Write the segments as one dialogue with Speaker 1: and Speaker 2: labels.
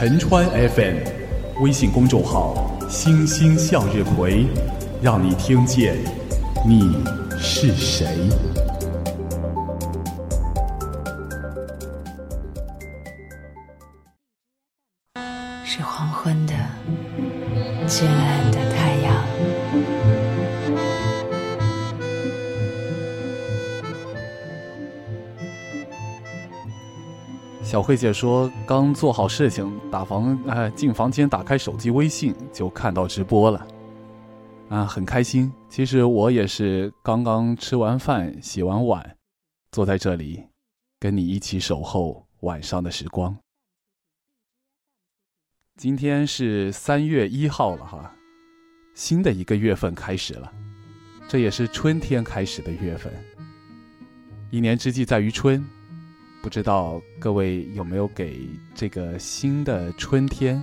Speaker 1: 陈川 FM，微信公众号“星星向日葵”，让你听见你是谁。慧姐说，刚做好事情，打房呃进房间，打开手机微信就看到直播了，啊，很开心。其实我也是刚刚吃完饭，洗完碗，坐在这里，跟你一起守候晚上的时光。今天是三月一号了哈，新的一个月份开始了，这也是春天开始的月份。一年之计在于春。不知道各位有没有给这个新的春天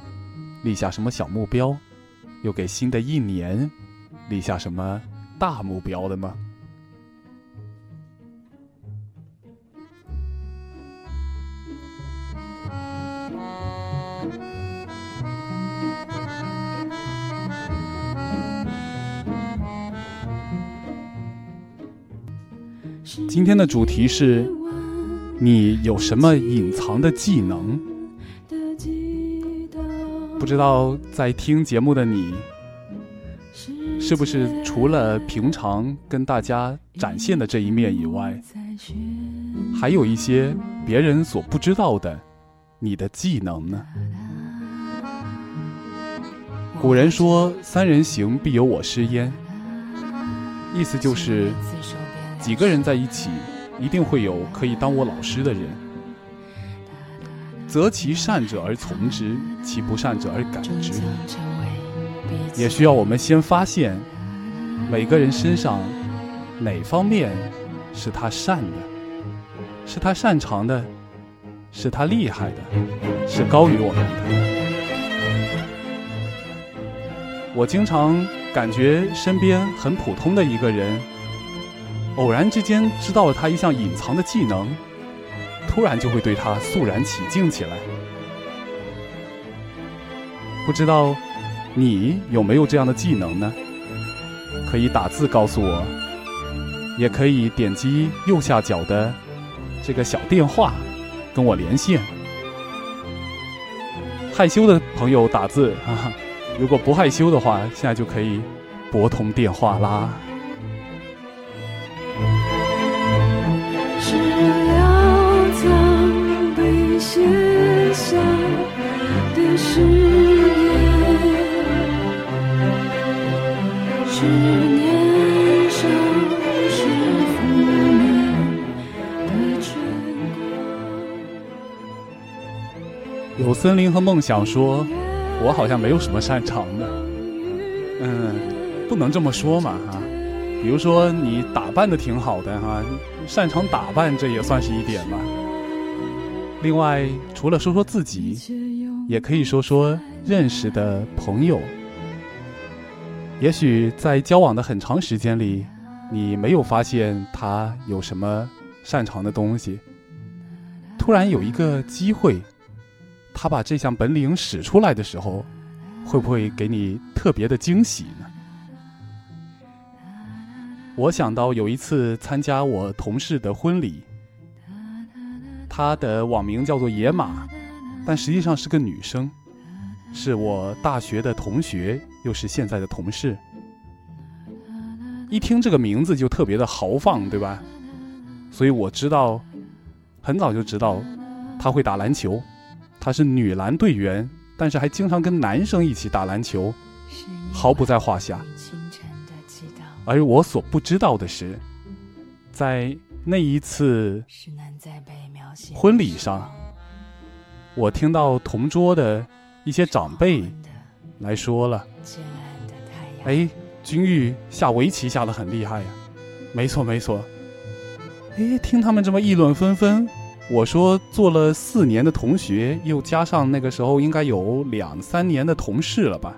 Speaker 1: 立下什么小目标，又给新的一年立下什么大目标的吗？今天的主题是。你有什么隐藏的技能？不知道在听节目的你，是不是除了平常跟大家展现的这一面以外，还有一些别人所不知道的你的技能呢？古人说“三人行，必有我师焉”，意思就是几个人在一起。一定会有可以当我老师的人，择其善者而从之，其不善者而改之。也需要我们先发现每个人身上哪方面是他善的，是他擅长的，是他厉害的，是高于我们的。我经常感觉身边很普通的一个人。偶然之间知道了他一项隐藏的技能，突然就会对他肃然起敬起来。不知道你有没有这样的技能呢？可以打字告诉我，也可以点击右下角的这个小电话跟我连线。害羞的朋友打字，哈哈，如果不害羞的话，现在就可以拨通电话啦。有森林和梦想说：“我好像没有什么擅长的。”嗯，不能这么说嘛哈。比如说你打扮的挺好的哈，擅长打扮这也算是一点吧。另外，除了说说自己，也可以说说认识的朋友。也许在交往的很长时间里，你没有发现他有什么擅长的东西。突然有一个机会，他把这项本领使出来的时候，会不会给你特别的惊喜呢？我想到有一次参加我同事的婚礼，她的网名叫做野马，但实际上是个女生，是我大学的同学。又是现在的同事，一听这个名字就特别的豪放，对吧？所以我知道，很早就知道，他会打篮球，他是女篮队员，但是还经常跟男生一起打篮球，毫不在话下。而我所不知道的是，在那一次婚礼上，我听到同桌的一些长辈。来说了，哎，君玉下围棋下的很厉害呀，没错没错。哎，听他们这么议论纷纷，我说做了四年的同学，又加上那个时候应该有两三年的同事了吧，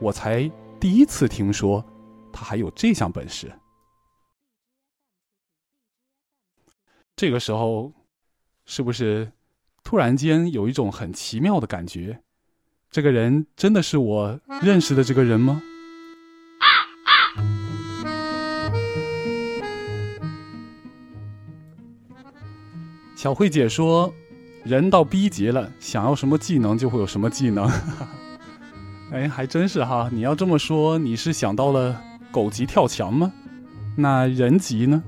Speaker 1: 我才第一次听说他还有这项本事。这个时候，是不是突然间有一种很奇妙的感觉，这个人真的是我认识的这个人吗？小慧姐说：“人到逼急了，想要什么技能就会有什么技能。”哎，还真是哈！你要这么说，你是想到了狗急跳墙吗？那人急呢？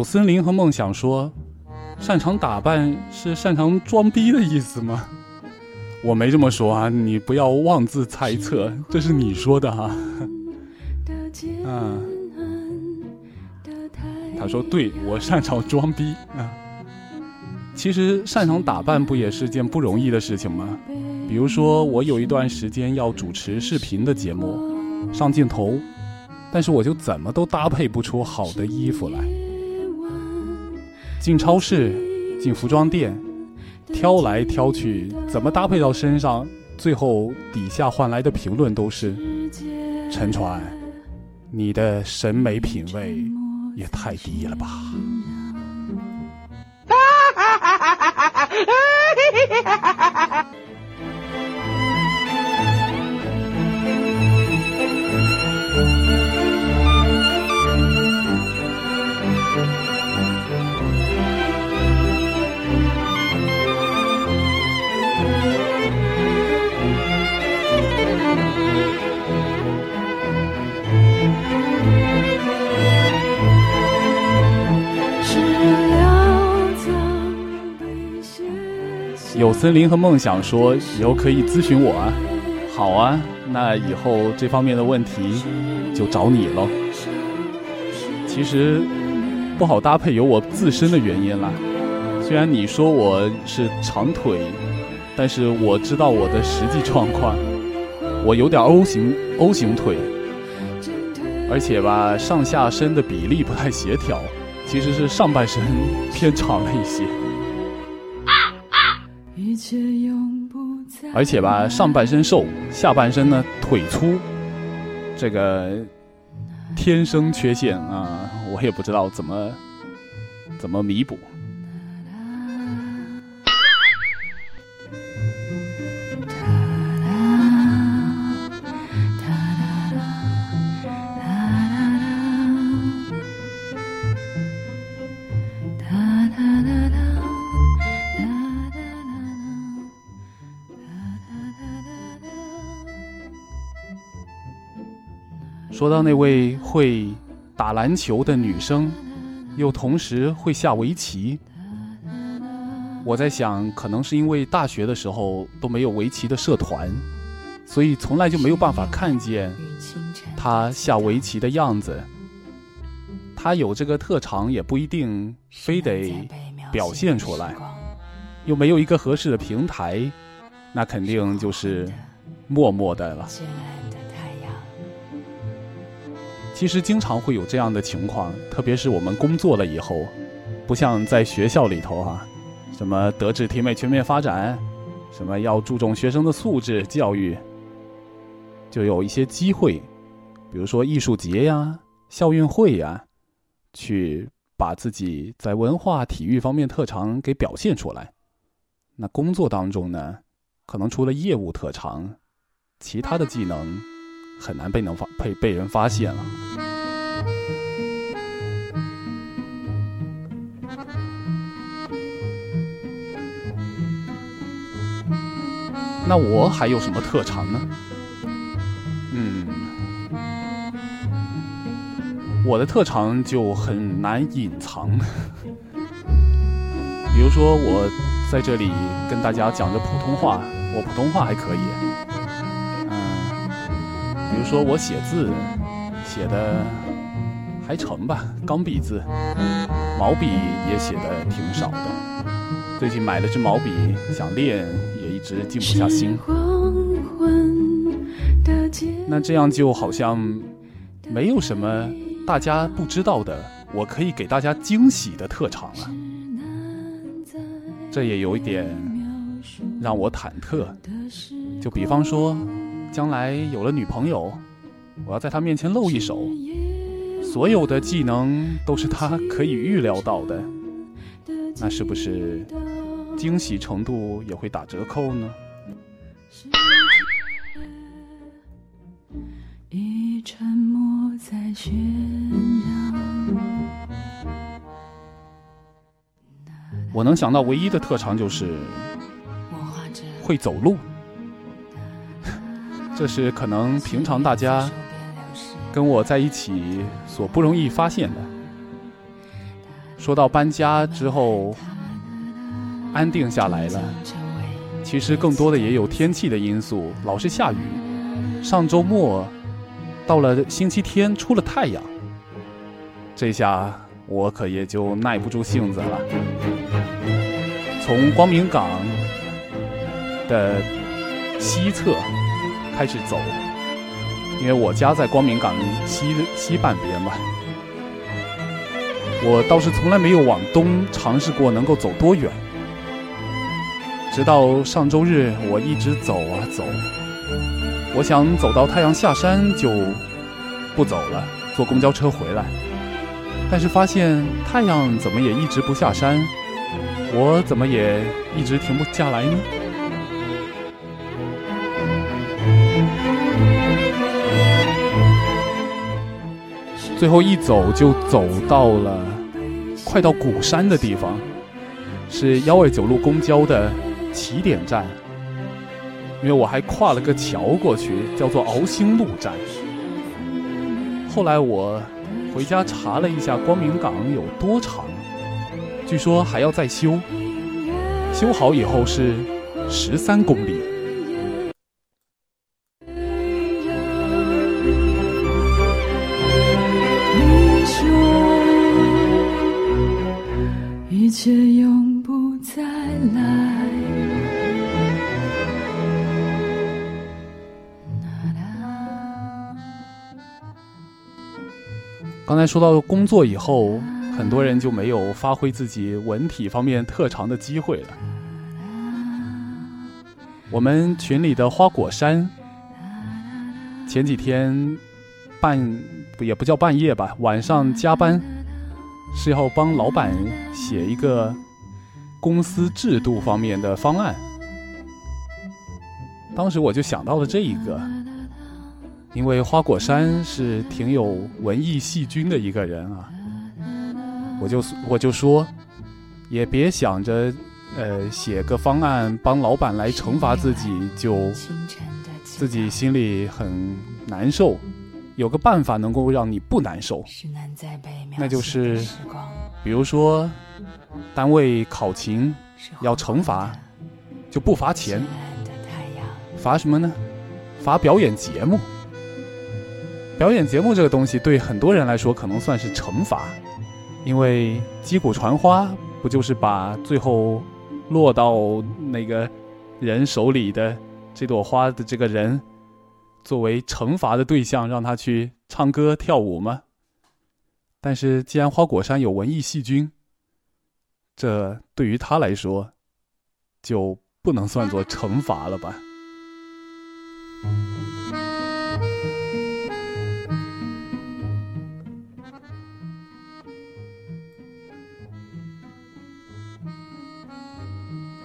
Speaker 1: 有森林和梦想说。擅长打扮是擅长装逼的意思吗？我没这么说啊，你不要妄自猜测，这是你说的哈。嗯，他说对我擅长装逼啊。其实擅长打扮不也是件不容易的事情吗？比如说我有一段时间要主持视频的节目，上镜头，但是我就怎么都搭配不出好的衣服来。进超市，进服装店，挑来挑去，怎么搭配到身上？最后底下换来的评论都是：沉船，你的审美品味也太低了吧！哈哈哈哈哈有森林和梦想说以后可以咨询我啊，好啊，那以后这方面的问题就找你喽。其实不好搭配有我自身的原因啦，虽然你说我是长腿，但是我知道我的实际状况，我有点 O 型 O 型腿，而且吧上下身的比例不太协调，其实是上半身 偏长了一些。而且吧，上半身瘦，下半身呢腿粗，这个天生缺陷啊，我也不知道怎么怎么弥补。说到那位会打篮球的女生，又同时会下围棋，我在想，可能是因为大学的时候都没有围棋的社团，所以从来就没有办法看见她下围棋的样子。她有这个特长，也不一定非得表现出来，又没有一个合适的平台，那肯定就是默默的了。其实经常会有这样的情况，特别是我们工作了以后，不像在学校里头哈，什么德智体美全面发展，什么要注重学生的素质教育，就有一些机会，比如说艺术节呀、校运会呀，去把自己在文化体育方面特长给表现出来。那工作当中呢，可能除了业务特长，其他的技能。很难被能发被被人发现了。那我还有什么特长呢？嗯，我的特长就很难隐藏。比如说，我在这里跟大家讲着普通话，我普通话还可以。比如说我写字写的还成吧，钢笔字，毛笔也写的挺少的。最近买了支毛笔，想练也一直静不下心。那这样就好像没有什么大家不知道的，我可以给大家惊喜的特长了。这也有一点让我忐忑。就比方说，将来有了女朋友，我要在她面前露一手，所有的技能都是她可以预料到的，那是不是惊喜程度也会打折扣呢？沉默在喧嚷。我能想到唯一的特长就是会走路，这是可能平常大家跟我在一起所不容易发现的。说到搬家之后安定下来了，其实更多的也有天气的因素，老是下雨。上周末。到了星期天，出了太阳，这下我可也就耐不住性子了。从光明港的西侧开始走，因为我家在光明港西西半边嘛。我倒是从来没有往东尝试过能够走多远，直到上周日，我一直走啊走。我想走到太阳下山就不走了，坐公交车回来。但是发现太阳怎么也一直不下山，我怎么也一直停不下来呢？最后一走就走到了快到鼓山的地方，是幺二九路公交的起点站。因为我还跨了个桥过去，叫做鳌兴路站。后来我回家查了一下光明港有多长，据说还要再修，修好以后是十三公里。才说到工作以后，很多人就没有发挥自己文体方面特长的机会了。我们群里的花果山前几天半也不叫半夜吧，晚上加班是要帮老板写一个公司制度方面的方案。当时我就想到了这一个。因为花果山是挺有文艺细菌的一个人啊，我就我就说，也别想着，呃，写个方案帮老板来惩罚自己，就自己心里很难受。有个办法能够让你不难受，那就是，比如说，单位考勤要惩罚，就不罚钱，罚什么呢？罚表演节目。表演节目这个东西对很多人来说可能算是惩罚，因为击鼓传花不就是把最后落到那个人手里的这朵花的这个人作为惩罚的对象，让他去唱歌跳舞吗？但是既然花果山有文艺细菌，这对于他来说就不能算作惩罚了吧？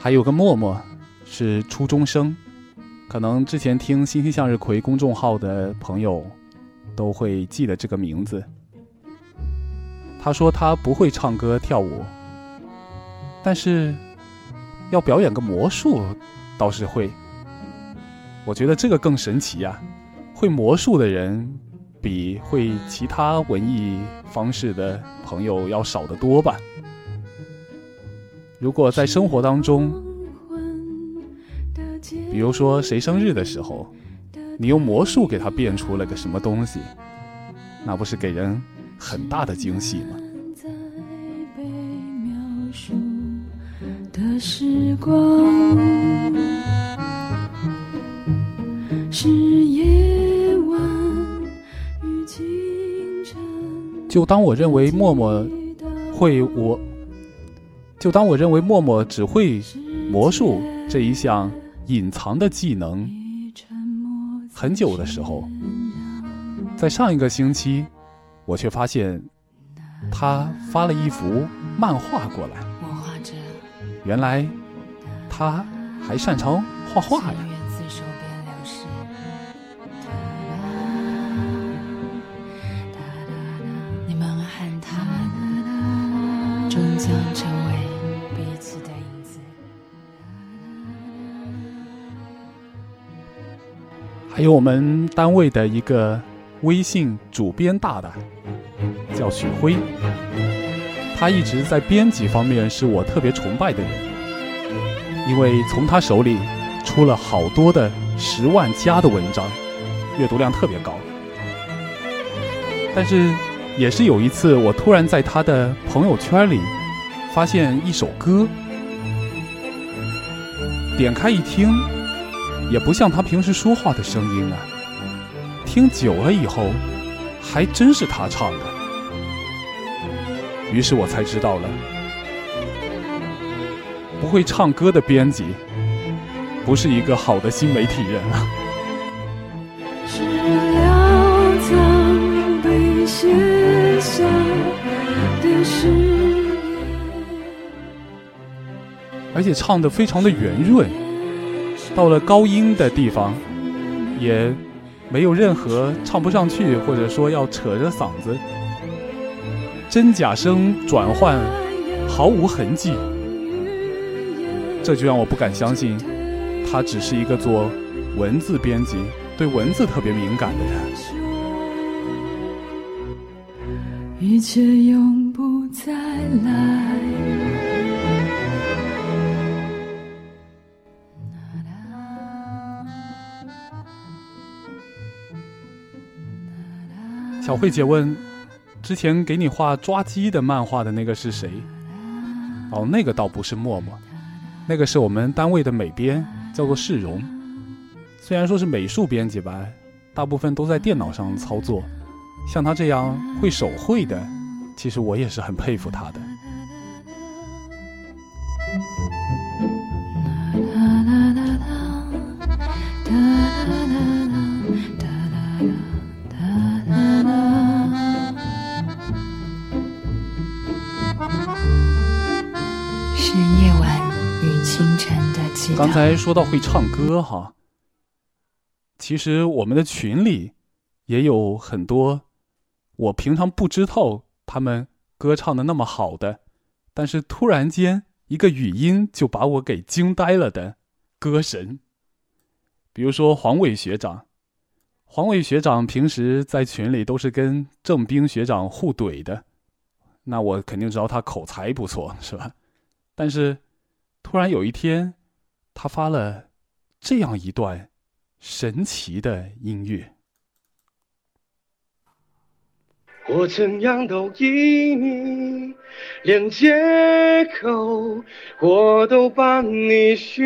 Speaker 1: 还有个默默，是初中生，可能之前听《星星向日葵》公众号的朋友都会记得这个名字。他说他不会唱歌跳舞，但是要表演个魔术倒是会。我觉得这个更神奇呀！会魔术的人比会其他文艺方式的朋友要少得多吧。如果在生活当中，比如说谁生日的时候，你用魔术给他变出了个什么东西，那不是给人很大的惊喜吗？是夜晚与清晨就当我认为默默会我。就当我认为默默只会魔术，这一项隐藏的技能。很久的时候，在上一个星期，我却发现他发了一幅漫画过来。原来他还擅长画画呀！有我们单位的一个微信主编大大，叫许辉，他一直在编辑方面是我特别崇拜的人，因为从他手里出了好多的十万加的文章，阅读量特别高。但是也是有一次，我突然在他的朋友圈里发现一首歌，点开一听。也不像他平时说话的声音啊，听久了以后，还真是他唱的。于是我才知道了，不会唱歌的编辑，不是一个好的新媒体人啊。而且唱的非常的圆润。到了高音的地方，也没有任何唱不上去，或者说要扯着嗓子，真假声转换毫无痕迹，这就让我不敢相信，他只是一个做文字编辑、对文字特别敏感的人。一切永不再来。慧姐问：“之前给你画抓鸡的漫画的那个是谁？”哦，那个倒不是默默，那个是我们单位的美编，叫做世荣。虽然说是美术编辑吧，大部分都在电脑上操作。像他这样会手绘的，其实我也是很佩服他的。刚才说到会唱歌哈，其实我们的群里也有很多我平常不知道他们歌唱的那么好的，但是突然间一个语音就把我给惊呆了的歌神。比如说黄伟学长，黄伟学长平时在群里都是跟郑冰学长互怼的，那我肯定知道他口才不错，是吧？但是突然有一天。他发了这样一段神奇的音乐。
Speaker 2: 我怎样都依你，连借口我都帮你寻。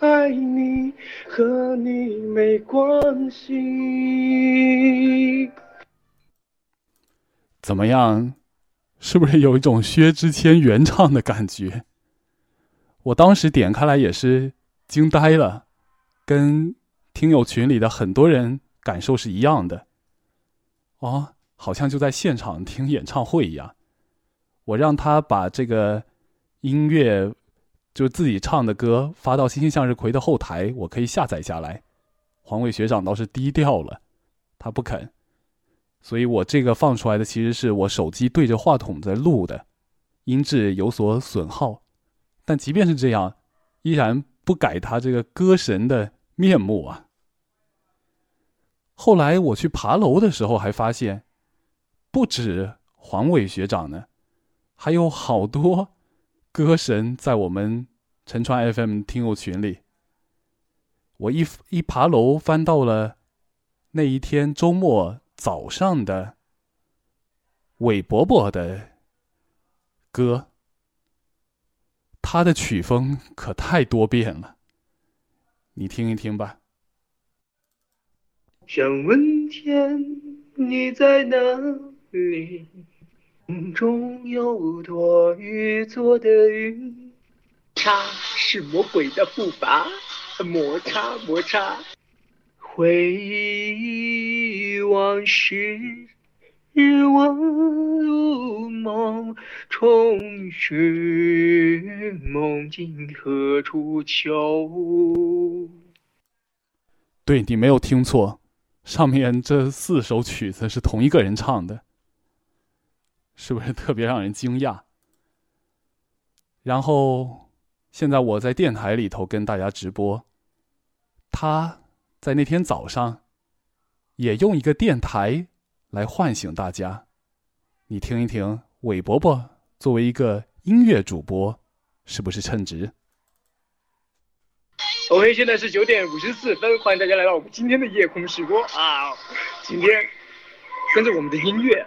Speaker 2: 爱你和你没关系。
Speaker 1: 怎么样？是不是有一种薛之谦原唱的感觉？我当时点开来也是惊呆了，跟听友群里的很多人感受是一样的。哦，好像就在现场听演唱会一样。我让他把这个音乐。就自己唱的歌发到“星星向日葵”的后台，我可以下载下来。黄伟学长倒是低调了，他不肯，所以我这个放出来的其实是我手机对着话筒在录的，音质有所损耗。但即便是这样，依然不改他这个歌神的面目啊。后来我去爬楼的时候，还发现不止黄伟学长呢，还有好多。歌神在我们陈川 FM 听友群里，我一一爬楼翻到了那一天周末早上的韦伯伯的歌，他的曲风可太多变了，你听一听吧。
Speaker 2: 想问天，你在哪里？梦中有朵雨做的云，它是魔鬼的步伐，摩擦摩擦，回忆往事，日望如梦，重寻梦境何处求？
Speaker 1: 对你没有听错，上面这四首曲子是同一个人唱的。是不是特别让人惊讶？然后，现在我在电台里头跟大家直播，他在那天早上也用一个电台来唤醒大家。你听一听，韦伯伯作为一个音乐主播，是不是称职
Speaker 2: ？OK，现在是九点五十四分，欢迎大家来到我们今天的夜空试播啊！今天跟着我们的音乐。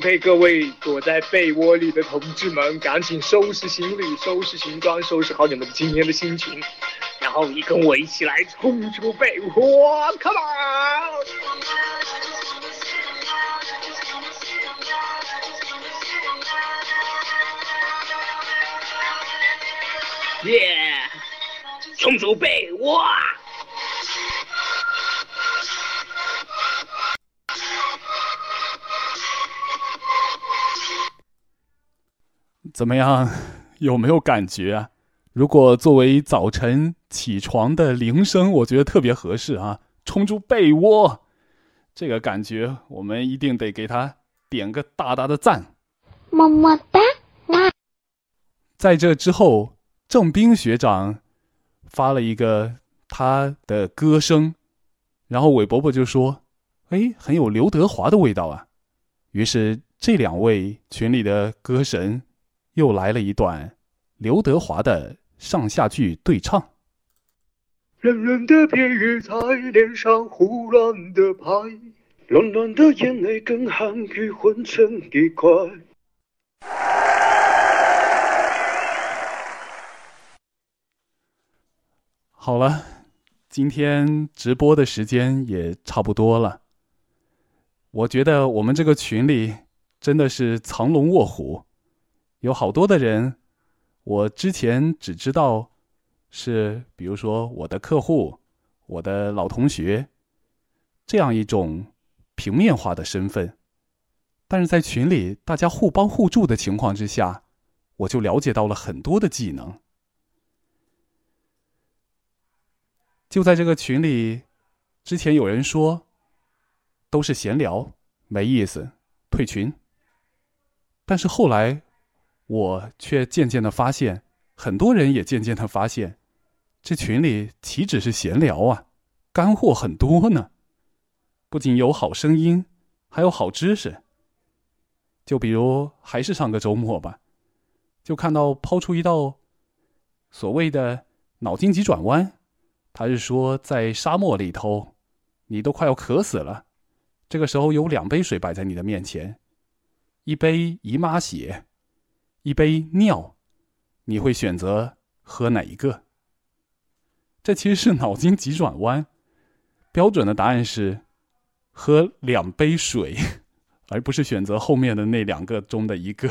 Speaker 2: OK，各位躲在被窝里的同志们，赶紧收拾行李、收拾行装、收拾好你们今天的心情，然后你跟我一起来冲出被窝，Come on！耶，冲出被窝！
Speaker 1: 怎么样？有没有感觉啊？如果作为早晨起床的铃声，我觉得特别合适啊！冲出被窝，这个感觉我们一定得给他点个大大的赞。么么哒！在这之后，郑斌学长发了一个他的歌声，然后韦伯伯就说：“哎，很有刘德华的味道啊！”于是这两位群里的歌神。又来了一段刘德华的上下句对唱。
Speaker 2: 冷冷的别雨在脸上胡乱的拍，暖暖的眼泪跟寒雨混成一块。
Speaker 1: 好了，今天直播的时间也差不多了。我觉得我们这个群里真的是藏龙卧虎。有好多的人，我之前只知道是，比如说我的客户、我的老同学，这样一种平面化的身份。但是在群里大家互帮互助的情况之下，我就了解到了很多的技能。就在这个群里，之前有人说都是闲聊，没意思，退群。但是后来。我却渐渐的发现，很多人也渐渐的发现，这群里岂止是闲聊啊，干货很多呢。不仅有好声音，还有好知识。就比如，还是上个周末吧，就看到抛出一道所谓的脑筋急转弯，他是说在沙漠里头，你都快要渴死了，这个时候有两杯水摆在你的面前，一杯姨妈血。一杯尿，你会选择喝哪一个？这其实是脑筋急转弯。标准的答案是喝两杯水，而不是选择后面的那两个中的一个。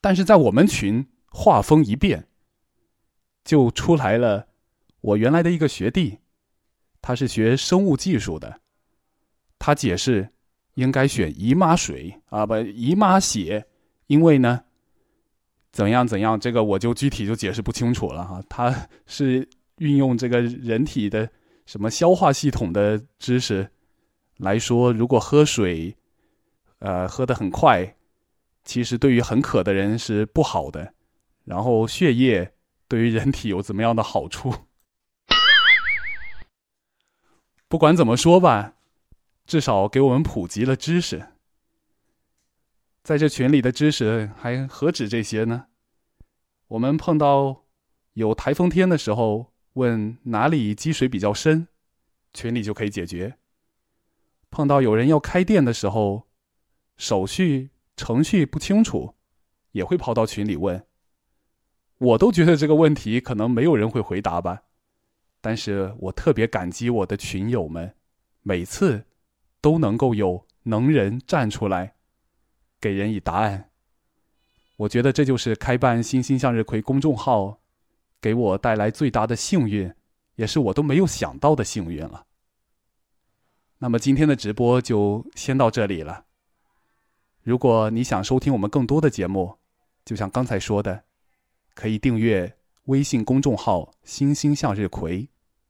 Speaker 1: 但是在我们群，画风一变，就出来了我原来的一个学弟，他是学生物技术的，他解释。应该选姨妈水啊，不姨妈血，因为呢，怎样怎样，这个我就具体就解释不清楚了哈。它是运用这个人体的什么消化系统的知识来说，如果喝水，呃，喝的很快，其实对于很渴的人是不好的。然后血液对于人体有怎么样的好处？不管怎么说吧。至少给我们普及了知识，在这群里的知识还何止这些呢？我们碰到有台风天的时候，问哪里积水比较深，群里就可以解决。碰到有人要开店的时候，手续程序不清楚，也会跑到群里问。我都觉得这个问题可能没有人会回答吧，但是我特别感激我的群友们，每次都能够有能人站出来，给人以答案。我觉得这就是开办“星星向日葵”公众号，给我带来最大的幸运，也是我都没有想到的幸运了。那么今天的直播就先到这里了。如果你想收听我们更多的节目，就像刚才说的，可以订阅微信公众号“星星向日葵”，“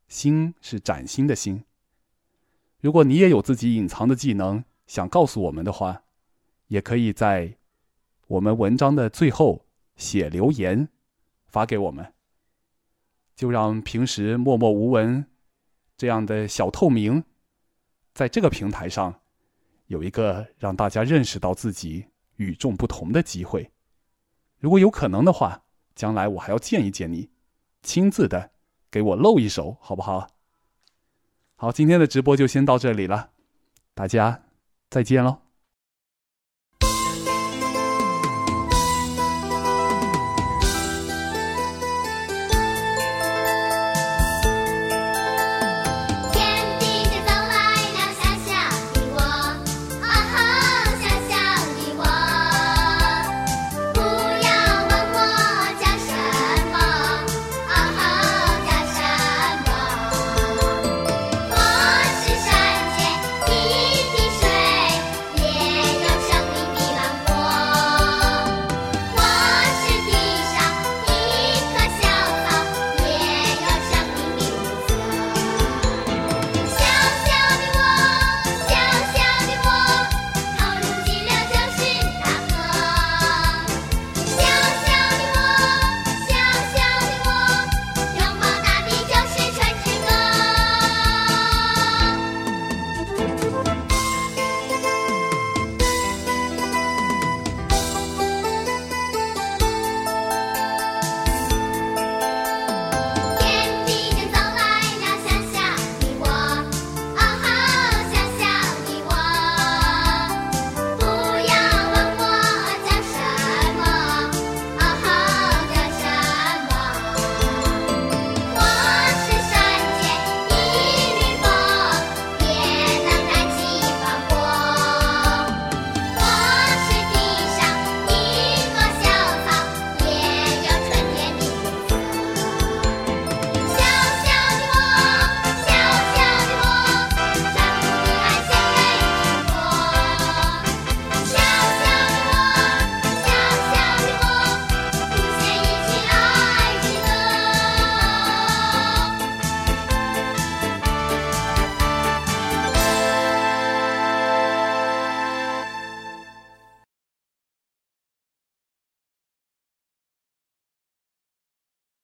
Speaker 1: 星”是崭新的“星”。如果你也有自己隐藏的技能想告诉我们的话，也可以在。我们文章的最后写留言，发给我们，就让平时默默无闻这样的小透明，在这个平台上有一个让大家认识到自己与众不同的机会。如果有可能的话，将来我还要见一见你，亲自的给我露一手，好不好？好，今天的直播就先到这里了，大家再见喽。